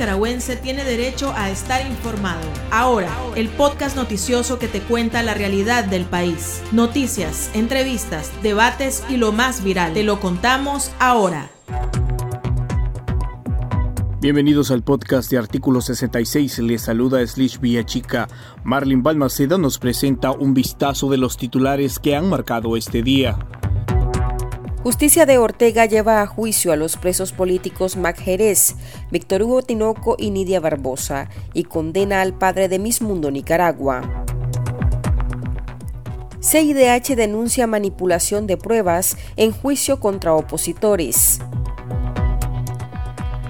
nicaragüense tiene derecho a estar informado. Ahora, el podcast noticioso que te cuenta la realidad del país. Noticias, entrevistas, debates y lo más viral. Te lo contamos ahora. Bienvenidos al podcast de Artículo 66. Les saluda Slish Villachica. Marlin Balmaceda nos presenta un vistazo de los titulares que han marcado este día. Justicia de Ortega lleva a juicio a los presos políticos Mac Jerez, Víctor Hugo Tinoco y Nidia Barbosa y condena al padre de Miss Mundo Nicaragua. CIDH denuncia manipulación de pruebas en juicio contra opositores.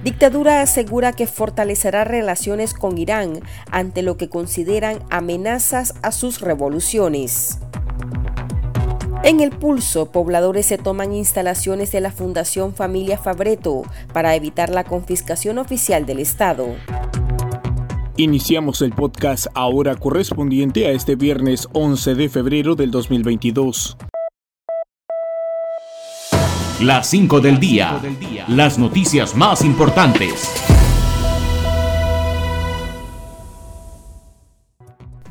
Dictadura asegura que fortalecerá relaciones con Irán ante lo que consideran amenazas a sus revoluciones. En el pulso, pobladores se toman instalaciones de la Fundación Familia Fabreto para evitar la confiscación oficial del Estado. Iniciamos el podcast ahora correspondiente a este viernes 11 de febrero del 2022. Las 5 del día. Las noticias más importantes.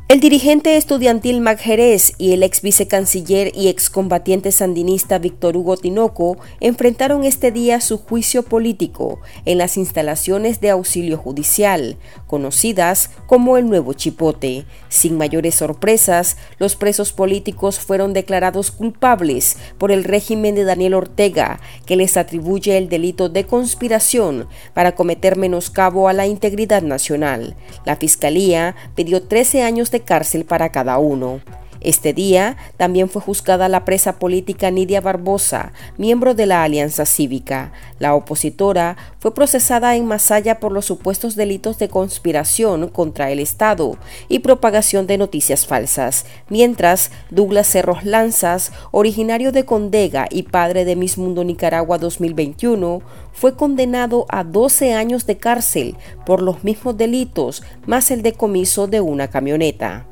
El dirigente estudiantil Mac Jerez y el ex vicecanciller y excombatiente sandinista Víctor Hugo Tinoco enfrentaron este día su juicio político en las instalaciones de auxilio judicial, conocidas como el Nuevo Chipote. Sin mayores sorpresas, los presos políticos fueron declarados culpables por el régimen de Daniel Ortega, que les atribuye el delito de conspiración para cometer menoscabo a la integridad nacional. La Fiscalía pidió 13 años de cárcel para cada uno. Este día también fue juzgada la presa política Nidia Barbosa, miembro de la Alianza Cívica. La opositora fue procesada en Masaya por los supuestos delitos de conspiración contra el Estado y propagación de noticias falsas, mientras Douglas Cerros Lanzas, originario de Condega y padre de Miss Mundo Nicaragua 2021, fue condenado a 12 años de cárcel por los mismos delitos, más el decomiso de una camioneta.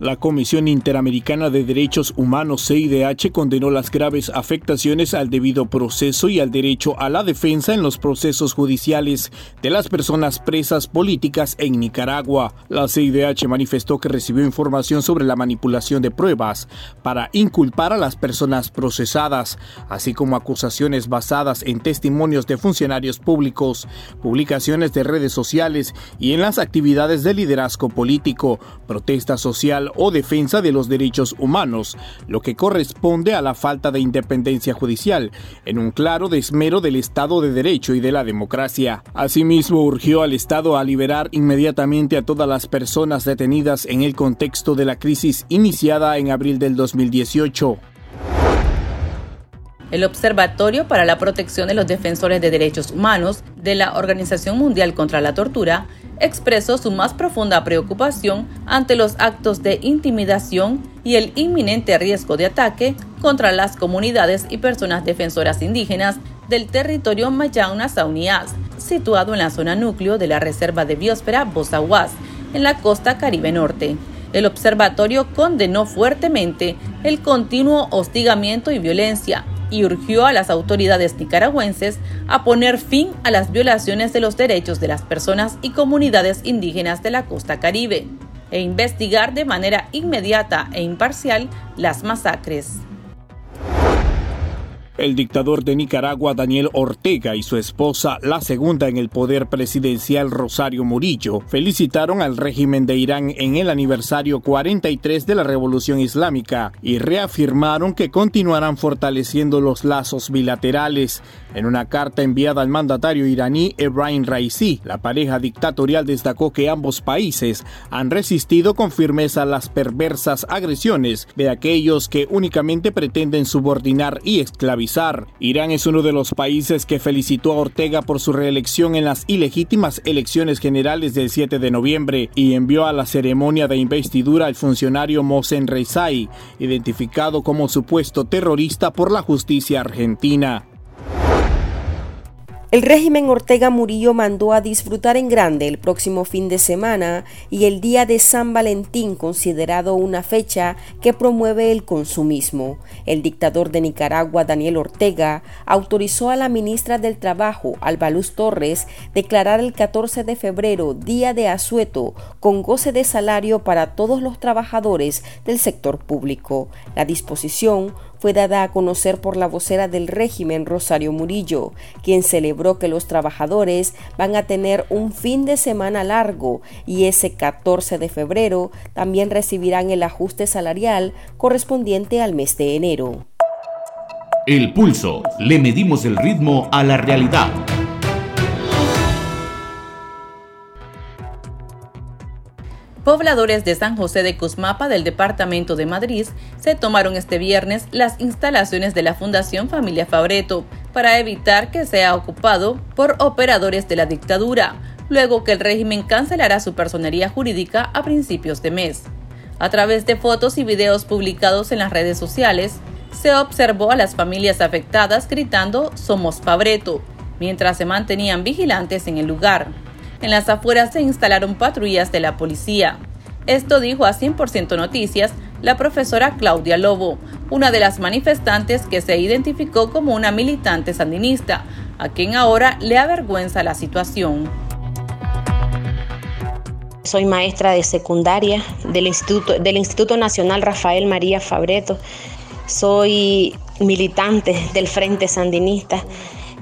La Comisión Interamericana de Derechos Humanos CIDH condenó las graves afectaciones al debido proceso y al derecho a la defensa en los procesos judiciales de las personas presas políticas en Nicaragua. La CIDH manifestó que recibió información sobre la manipulación de pruebas para inculpar a las personas procesadas, así como acusaciones basadas en testimonios de funcionarios públicos, publicaciones de redes sociales y en las actividades de liderazgo político, protesta social o defensa de los derechos humanos, lo que corresponde a la falta de independencia judicial, en un claro desmero del Estado de Derecho y de la democracia. Asimismo, urgió al Estado a liberar inmediatamente a todas las personas detenidas en el contexto de la crisis iniciada en abril del 2018. El Observatorio para la Protección de los Defensores de Derechos Humanos de la Organización Mundial contra la Tortura expresó su más profunda preocupación ante los actos de intimidación y el inminente riesgo de ataque contra las comunidades y personas defensoras indígenas del territorio Mayauna Saunias, situado en la zona núcleo de la Reserva de Biosfera Bozahuas, en la costa Caribe Norte. El observatorio condenó fuertemente el continuo hostigamiento y violencia y urgió a las autoridades nicaragüenses a poner fin a las violaciones de los derechos de las personas y comunidades indígenas de la costa caribe e investigar de manera inmediata e imparcial las masacres. El dictador de Nicaragua, Daniel Ortega, y su esposa, la segunda en el poder presidencial, Rosario Murillo, felicitaron al régimen de Irán en el aniversario 43 de la Revolución Islámica y reafirmaron que continuarán fortaleciendo los lazos bilaterales. En una carta enviada al mandatario iraní Ebrahim Raisi, la pareja dictatorial destacó que ambos países han resistido con firmeza las perversas agresiones de aquellos que únicamente pretenden subordinar y esclavizar Irán es uno de los países que felicitó a Ortega por su reelección en las ilegítimas elecciones generales del 7 de noviembre y envió a la ceremonia de investidura al funcionario Mohsen Rezaei, identificado como supuesto terrorista por la justicia argentina. El régimen Ortega Murillo mandó a disfrutar en grande el próximo fin de semana y el día de San Valentín considerado una fecha que promueve el consumismo. El dictador de Nicaragua, Daniel Ortega, autorizó a la ministra del Trabajo, Albaluz Torres, declarar el 14 de febrero Día de Asueto con goce de salario para todos los trabajadores del sector público. La disposición fue dada a conocer por la vocera del régimen Rosario Murillo, quien celebró que los trabajadores van a tener un fin de semana largo y ese 14 de febrero también recibirán el ajuste salarial correspondiente al mes de enero. El pulso. Le medimos el ritmo a la realidad. Pobladores de San José de Cusmapa del departamento de Madrid se tomaron este viernes las instalaciones de la Fundación Familia Fabreto para evitar que sea ocupado por operadores de la dictadura, luego que el régimen cancelará su personería jurídica a principios de mes. A través de fotos y videos publicados en las redes sociales, se observó a las familias afectadas gritando Somos Fabreto, mientras se mantenían vigilantes en el lugar. En las afueras se instalaron patrullas de la policía. Esto dijo a 100% Noticias la profesora Claudia Lobo, una de las manifestantes que se identificó como una militante sandinista, a quien ahora le avergüenza la situación. Soy maestra de secundaria del Instituto, del Instituto Nacional Rafael María Fabreto. Soy militante del Frente Sandinista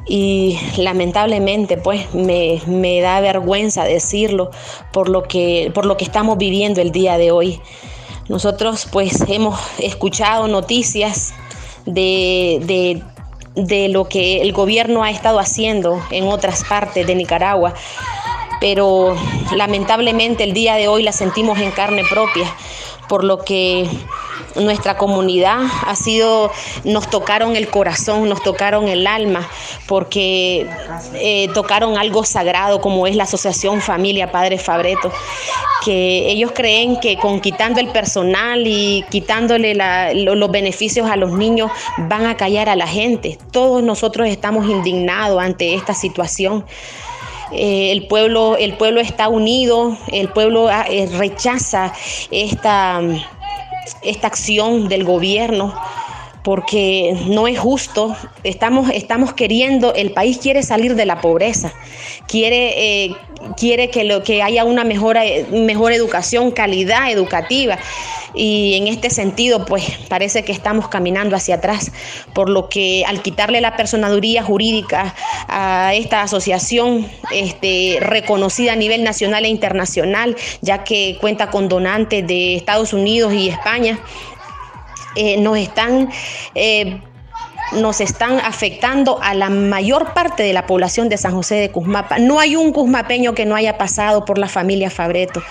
y lamentablemente pues me, da vergüenza decirlo por lo, que, por lo que estamos viviendo el día de hoy. Nosotros pues hemos escuchado noticias de, de lo que el gobierno ha estado haciendo en otras partes de Nicaragua, pero lamentablemente el día de hoy la sentimos en carne propia, por lo que nuestra comunidad ha sido, nos tocaron el corazón, nos tocaron el alma, porque eh, tocaron algo sagrado como es la Asociación Familia Padre Fabreto, que ellos creen que con quitando el personal y quitándole los beneficios a los niños van a callar a la gente. Todos nosotros estamos indignados ante esta situación. Eh, el, pueblo, el pueblo está unido, el pueblo ah, eh, rechaza esta esta acción del gobierno porque no es justo. Estamos, estamos queriendo, el país quiere salir de la pobreza, quiere, eh, quiere que, lo, que haya una mejor, mejor educación, calidad educativa. Y en este sentido, pues parece que estamos caminando hacia atrás, por lo que al quitarle la personaduría jurídica a esta asociación este, reconocida a nivel nacional e internacional, ya que cuenta con donantes de Estados Unidos y España, eh, nos están... Eh, nos están afectando a la mayor parte de la población de San José de Cusmapa. No hay un cusmapeño que no haya pasado por la familia Fabreto.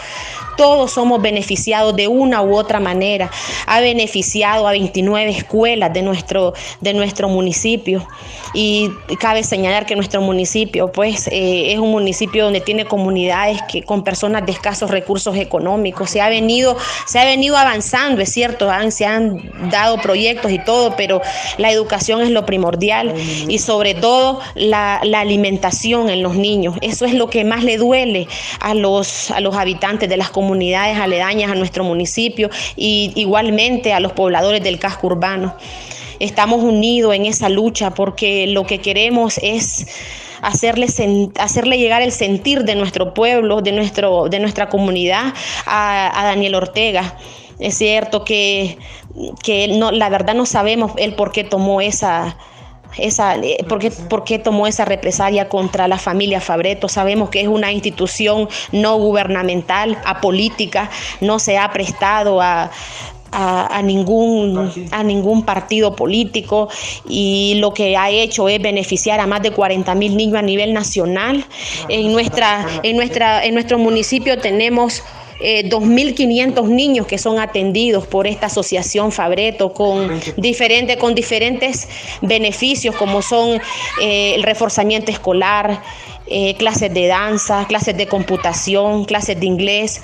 Todos somos beneficiados de una u otra manera. Ha beneficiado a 29 escuelas de nuestro, de nuestro municipio. Y cabe señalar que nuestro municipio pues, eh, es un municipio donde tiene comunidades que, con personas de escasos recursos económicos. Se ha venido, se ha venido avanzando, es cierto, se han dado proyectos y todo, pero la educación es lo primordial y sobre todo la, alimentación en los niños. Eso es lo que más le duele a los, a los habitantes de las comunidades comunidades aledañas a nuestro municipio y igualmente a los pobladores del casco urbano. Estamos unidos en esa lucha porque lo que queremos es hacerle, hacerle llegar el sentir de nuestro pueblo, de, nuestro, de nuestra comunidad a, Daniel Ortega. Es cierto que, que no, la verdad no sabemos el por qué tomó esa, esa, eh, por, qué, tomó esa represalia contra la familia Fabreto. Sabemos que es una institución no gubernamental, apolítica, no se ha prestado a, ningún, a ningún partido político y lo que ha hecho es beneficiar a más de 40 mil niños a nivel nacional. En, nuestra, en, nuestra, en nuestro municipio tenemos 2.500 eh, niños que son atendidos por esta asociación Fabreto con, diferente, con diferentes beneficios como son eh, el reforzamiento escolar, eh, clases de danza, clases de computación, clases de inglés.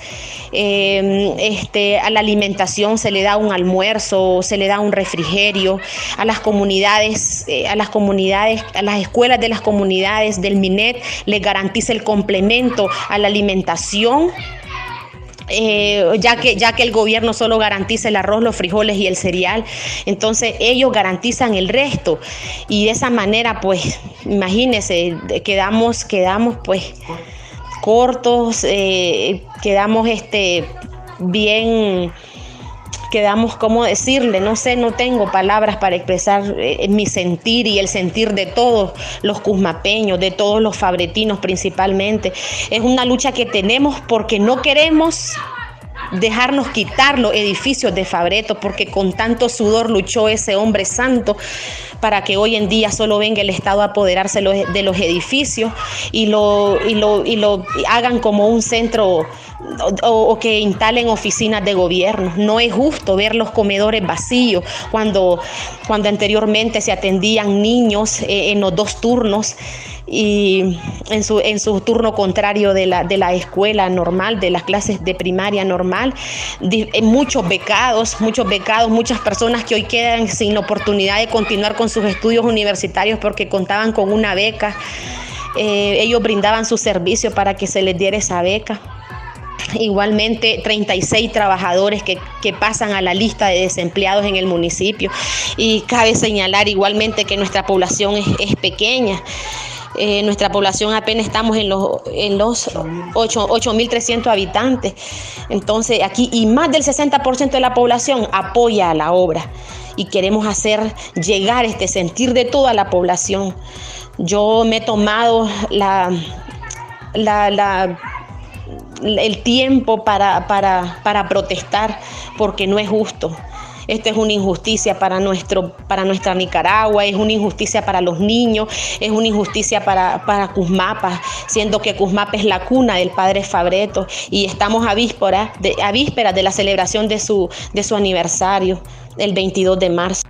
Em, este, a la alimentación se le da un almuerzo, se le da un refrigerio. A las comunidades, eh, a las comunidades, a las escuelas de las comunidades del MINET les garantiza el complemento a la alimentación eh, ya, que, ya que el gobierno solo garantiza el arroz, los frijoles y el cereal, entonces ellos garantizan el resto. Y de esa manera pues imagínense, quedamos, quedamos pues cortos, eh, quedamos este, bien quedamos, ¿cómo decirle? No sé, no tengo palabras para expresar eh, mi sentir y el sentir de todos los cusmapeños, de todos los fabretinos principalmente. Es una lucha que tenemos porque no queremos dejarnos quitar los edificios de Fabreto, porque con tanto sudor luchó ese hombre santo para que hoy en día solo venga el Estado a apoderarse de los edificios y lo, y lo, y lo hagan como un centro o, que instalen oficinas de gobierno. No es justo ver los comedores vacíos cuando, cuando anteriormente se atendían niños eh, en los dos turnos y en su, en su turno contrario de la, de la escuela normal, de las clases de primaria normal, eh, muchos becados, muchos becados, muchas personas que hoy quedan sin oportunidad de continuar con sus estudios universitarios porque contaban con una beca. Eh, ellos brindaban su servicio para que se les diera esa beca. Igualmente, 36 trabajadores que, pasan a la lista de desempleados en el municipio. Y cabe señalar igualmente que nuestra población es, pequeña. Eh, nuestra población apenas estamos en los, en los 8.300 habitantes. Entonces, aquí, y más del 60% de la población apoya a la obra. Y queremos hacer llegar este sentir de toda la población. Yo me he tomado la, la, el tiempo para, para, protestar porque no es justo. Esto es una injusticia para, nuestro, para nuestra Nicaragua, es una injusticia para los niños, es una injusticia para, para Cusmapa, siendo que Cusmapa es la cuna del padre Fabreto y estamos a vísperas de, de la celebración de su, de su aniversario, el 22 de marzo.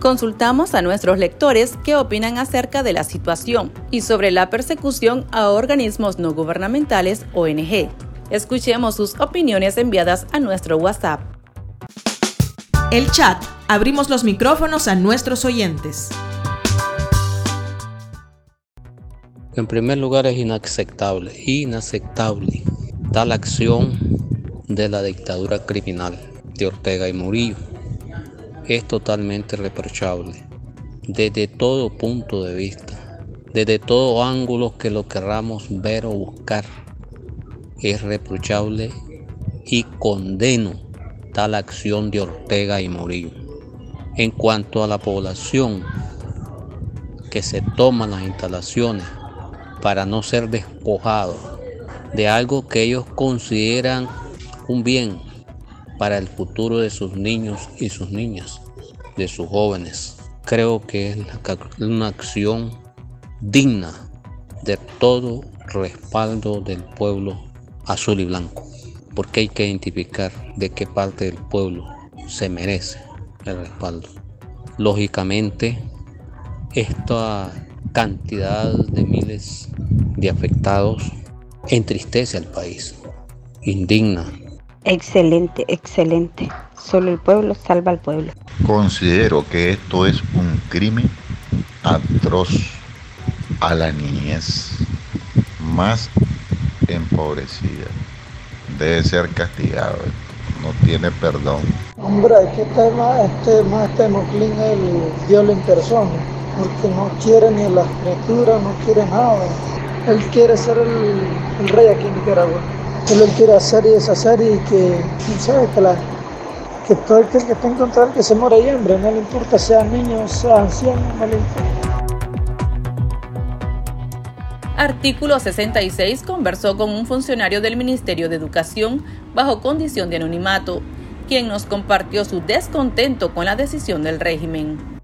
Consultamos a nuestros lectores qué opinan acerca de la situación y sobre la persecución a organismos no gubernamentales ONG. Escuchemos sus opiniones enviadas a nuestro WhatsApp. El chat. Abrimos los micrófonos a nuestros oyentes. En primer lugar es inaceptable, inaceptable tal acción de la dictadura criminal de Ortega y Murillo es totalmente reprochable desde todo punto de vista, desde todo ángulo que lo querramos ver o buscar. Es reprochable y condeno tal acción de Ortega y Murillo. En cuanto a la población que se toma las instalaciones para no ser despojado de algo que ellos consideran un bien para el futuro de sus niños y sus niñas, de sus jóvenes. Creo que es una acción digna de todo respaldo del pueblo azul y blanco, porque hay que identificar de qué parte del pueblo se merece el respaldo. Lógicamente, esta cantidad de miles de afectados entristece al país, indigna Excelente, excelente. Solo el pueblo salva al pueblo. Considero que esto es un crimen atroz a la niñez más empobrecida. Debe ser castigado. No tiene perdón. Hombre, que tema, este más Temoclín el dios en persona, porque no quiere ni la escritura, no quiere nada. Él quiere ser el, rey aquí en Nicaragua él quiere hacer y deshacer y que, sabe? Que, todo el que esté en contra que se muera de hambre, no le importa sea niño, sea anciano, no le importa. Artículo 66 conversó con un funcionario del Ministerio de Educación bajo condición de anonimato, quien nos compartió su descontento con la decisión del régimen.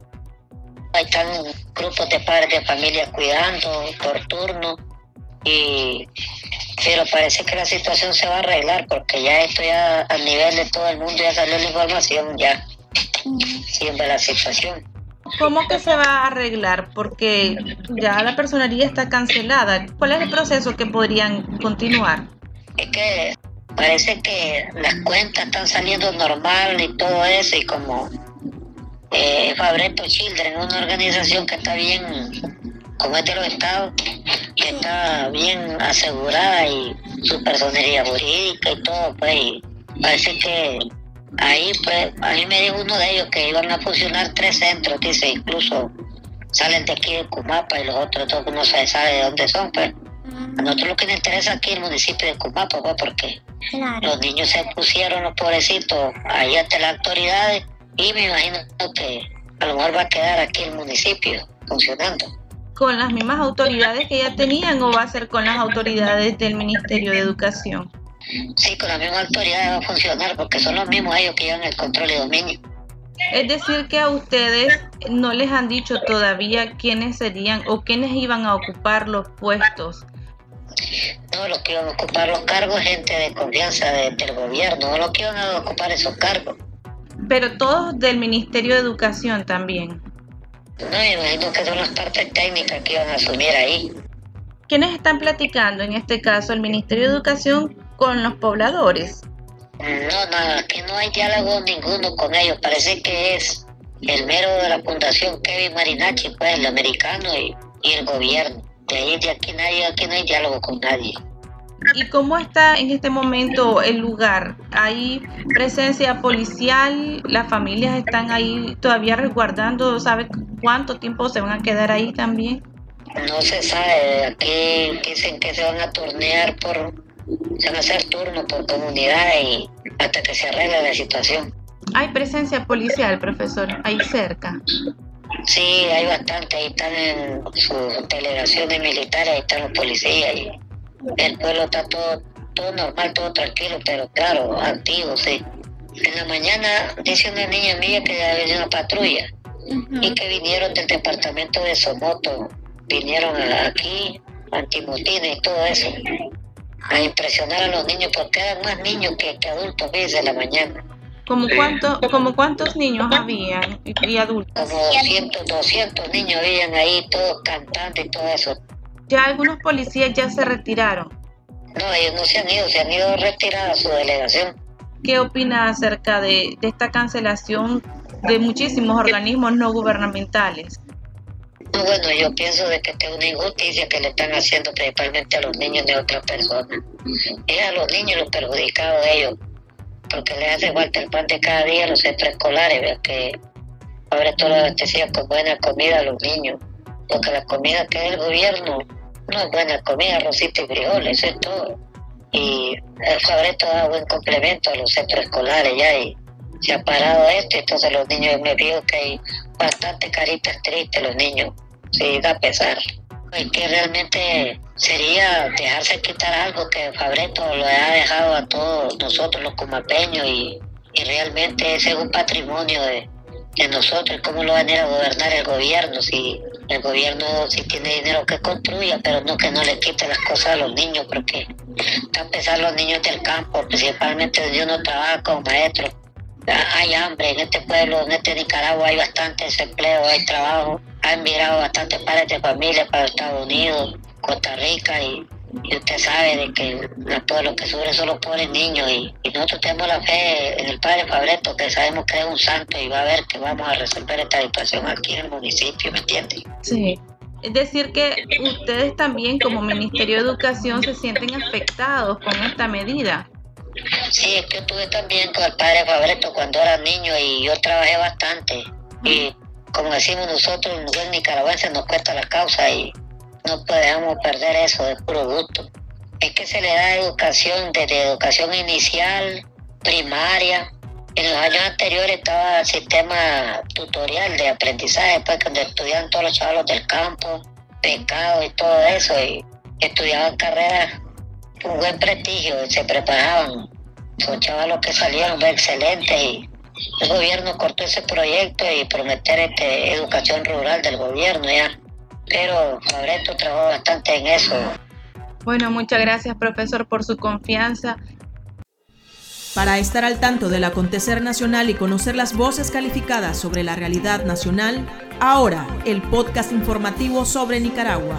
Están grupos de padres de familia cuidando por turno y pero parece que la situación se va a arreglar porque ya esto ya a nivel de todo el mundo ya salió la información ya siempre la situación ¿Cómo que se va a arreglar? Porque ya la personería está cancelada. ¿Cuál es el proceso que podrían continuar? Es que parece que las cuentas están saliendo normal y todo eso y como eh, Fabreto Children, una organización que está bien, como es de los estados, que está bien asegurada y su personería jurídica y todo, pues parece que ahí pues a mí me dijo uno de ellos que iban a fusionar tres centros, dice, incluso salen de aquí de Cumapa y los otros dos no se sabe de dónde son, pues. A nosotros lo que nos interesa aquí es el municipio de Cumapa, pues, porque los niños se pusieron, los pobrecitos, ahí ante las autoridades y me imagino que a lo mejor va a quedar aquí el municipio funcionando. ¿Con las mismas autoridades que ya tenían o va a ser con las autoridades del Ministerio de Educación? Sí, con las mismas autoridades va a funcionar porque son los mismos ellos que llevan el control y dominio. Es decir, que a ustedes no les han dicho todavía quiénes serían o quiénes iban a ocupar los puestos. No, los que iban a ocupar los cargos, gente de confianza del gobierno, no los que iban a ocupar esos cargos. Pero todos del Ministerio de Educación también. No, me imagino que son las partes técnicas que iban a asumir ahí. ¿Quiénes están platicando en este caso el Ministerio de Educación con los pobladores? No, no, aquí no hay diálogo ninguno con ellos. Parece que es el mero de la fundación Kevin Marinacci, pues el americano y, el gobierno. De ahí de aquí nadie, aquí no hay diálogo con nadie. ¿Y cómo está en este momento el lugar? ¿Hay presencia policial? ¿Las familias están ahí todavía resguardando? ¿Sabe cuánto tiempo se van a quedar ahí también? No se sabe. Aquí dicen que se van a turnear por se van a hacer turnos por comunidad y hasta que se arregle la situación. ¿Hay presencia policial, profesor, ahí cerca? Sí, hay bastante. Ahí están en sus delegaciones militares, ahí están los policías y el pueblo está todo, todo normal, todo tranquilo, pero claro, activo, sí. En la mañana dice una niña mía que había una patrulla y que vinieron del departamento de Somoto, vinieron aquí, antimotines y todo eso a impresionar a los niños porque eran más niños que, adultos desde la mañana. ¿Como, cuánto, ¿Como cuántos niños habían y adultos? Como 200, 200 niños habían ahí, todos cantando y todo eso. Ya algunos policías ya se retiraron. No, ellos no se han ido, se han ido retirados a su delegación. ¿Qué opina acerca de, de esta cancelación de muchísimos organismos no gubernamentales? Bueno, yo pienso de que es una injusticia que le están haciendo principalmente a los niños de otras personas. Es a los niños los perjudicados de ellos, porque les hace falta el pan de cada día a los centros escolares, que ahora todo lo abastecido con buena comida a los niños, porque la comida que es el gobierno no es buena comida, rosita y frijoles, eso es todo. Y el Fabreto da buen complemento a los centros escolares ya y se ha parado esto, entonces los niños me veo que hay bastante caritas tristes los niños sí da pesar. Y que realmente sería dejarse quitar algo que Fabreto lo ha dejado a todos nosotros los comapeños y, y realmente ese es un patrimonio de, de nosotros, cómo lo va a ir a gobernar el gobierno, si el gobierno si tiene dinero que construya, pero no que no le quite las cosas a los niños, porque a pesar los niños del campo, principalmente yo no trabajo como maestro, hay hambre en este pueblo, en este Nicaragua hay bastante desempleo, hay trabajo, han migrado bastantes padres de familia para Estados Unidos, Costa Rica y, usted sabe de que todo lo que sufren son los pobres niños y, nosotros tenemos la fe en el Padre Fabreto que sabemos que es un santo y va a ver que vamos a resolver esta situación aquí en el municipio, ¿me entiende? Sí. Es decir, que ustedes también como Ministerio de Educación se sienten afectados con esta medida. Sí, es que yo estuve también con el padre Fabreto cuando era niño y yo trabajé bastante. Y como decimos nosotros, en nicaragüense nos cuesta la causa y no podemos perder eso de puro gusto. Es que se le da educación desde educación inicial, primaria. En los años anteriores estaba el sistema tutorial de aprendizaje, pues donde estudiaban todos los chavalos del campo, pescado y todo eso, y estudiaban carreras con buen prestigio, se preparaban. Son chavalos que salieron excelentes y el gobierno cortó ese proyecto y prometer este, educación rural del gobierno ya. Pero Fabreto trabajó bastante en eso. Bueno, muchas gracias profesor por su confianza Para estar al tanto del acontecer nacional y conocer las voces calificadas sobre la realidad nacional, ahora el podcast informativo sobre Nicaragua.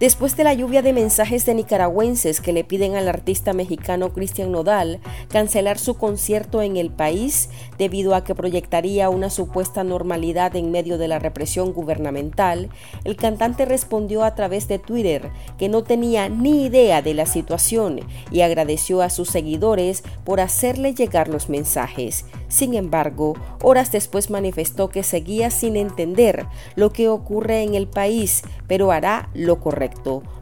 Después de la lluvia de mensajes de nicaragüenses que le piden al artista mexicano Cristian Nodal cancelar su concierto en el país debido a que proyectaría una supuesta normalidad en medio de la represión gubernamental, el cantante respondió a través de Twitter que no tenía ni idea de la situación y agradeció a sus seguidores por hacerle llegar los mensajes. Sin embargo, horas después manifestó que seguía sin entender lo que ocurre en el país, pero hará lo correcto.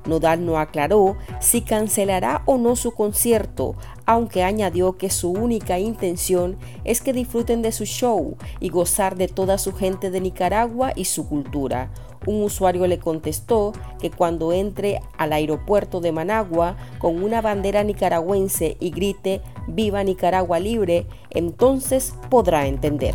Nodal no aclaró si cancelará o no su concierto, aunque añadió que su única intención es que disfruten de su show y gozar de toda su gente de Nicaragua y su cultura. Un usuario le contestó que cuando entre al aeropuerto de Managua con una bandera nicaragüense y grite Viva Nicaragua libre, entonces podrá entender.